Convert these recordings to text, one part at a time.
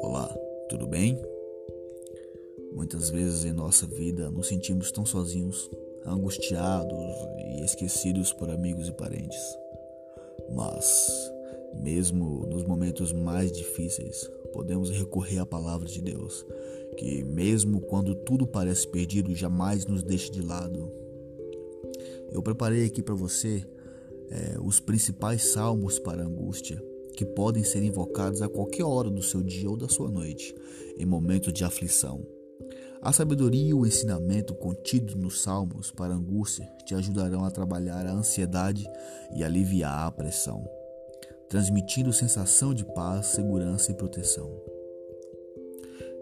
Olá, tudo bem? Muitas vezes em nossa vida nos sentimos tão sozinhos, angustiados e esquecidos por amigos e parentes. Mas, mesmo nos momentos mais difíceis, podemos recorrer à palavra de Deus, que, mesmo quando tudo parece perdido, jamais nos deixa de lado. Eu preparei aqui para você é, os principais salmos para angústia, que podem ser invocados a qualquer hora do seu dia ou da sua noite, em momentos de aflição. A sabedoria e o ensinamento contidos nos salmos para angústia te ajudarão a trabalhar a ansiedade e aliviar a pressão transmitindo sensação de paz, segurança e proteção.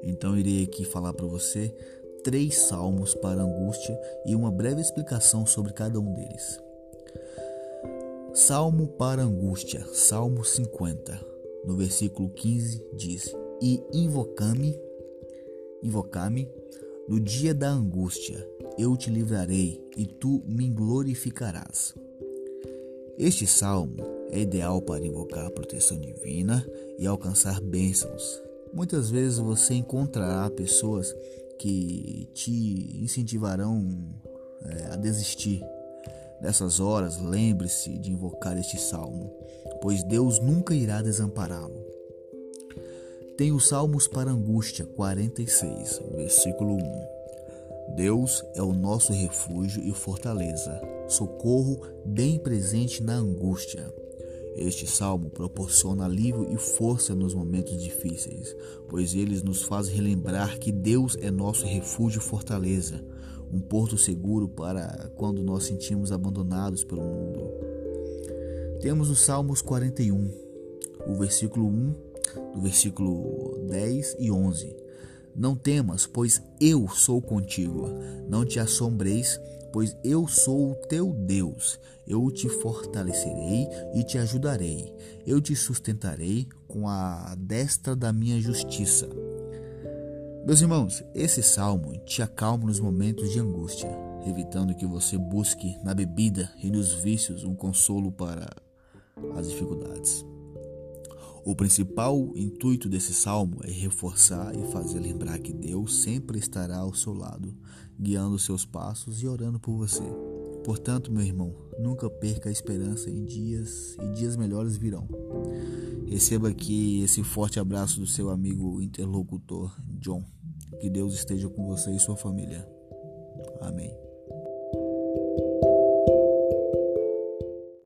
Então irei aqui falar para você três salmos para angústia e uma breve explicação sobre cada um deles. Salmo para angústia, Salmo 50, no versículo 15 diz: E invocame, invocame no dia da angústia, eu te livrarei e tu me glorificarás. Este salmo é ideal para invocar a proteção divina e alcançar bênçãos. Muitas vezes você encontrará pessoas que te incentivarão é, a desistir. Nessas horas, lembre-se de invocar este salmo, pois Deus nunca irá desampará-lo. Tem os Salmos para Angústia 46, versículo 1. Deus é o nosso refúgio e fortaleza, socorro bem presente na angústia. Este salmo proporciona alívio e força nos momentos difíceis, pois eles nos faz relembrar que Deus é nosso refúgio e fortaleza, um porto seguro para quando nós sentimos abandonados pelo mundo. Temos os Salmos 41, o versículo 1, do versículo 10 e 11 não temas, pois eu sou contigo. Não te assombreis, pois eu sou o teu Deus. Eu te fortalecerei e te ajudarei. Eu te sustentarei com a destra da minha justiça. Meus irmãos, esse salmo te acalma nos momentos de angústia, evitando que você busque na bebida e nos vícios um consolo para as dificuldades. O principal intuito desse salmo é reforçar e fazer lembrar que Deus sempre estará ao seu lado, guiando seus passos e orando por você. Portanto, meu irmão, nunca perca a esperança em dias e dias melhores virão. Receba aqui esse forte abraço do seu amigo interlocutor John. Que Deus esteja com você e sua família. Amém.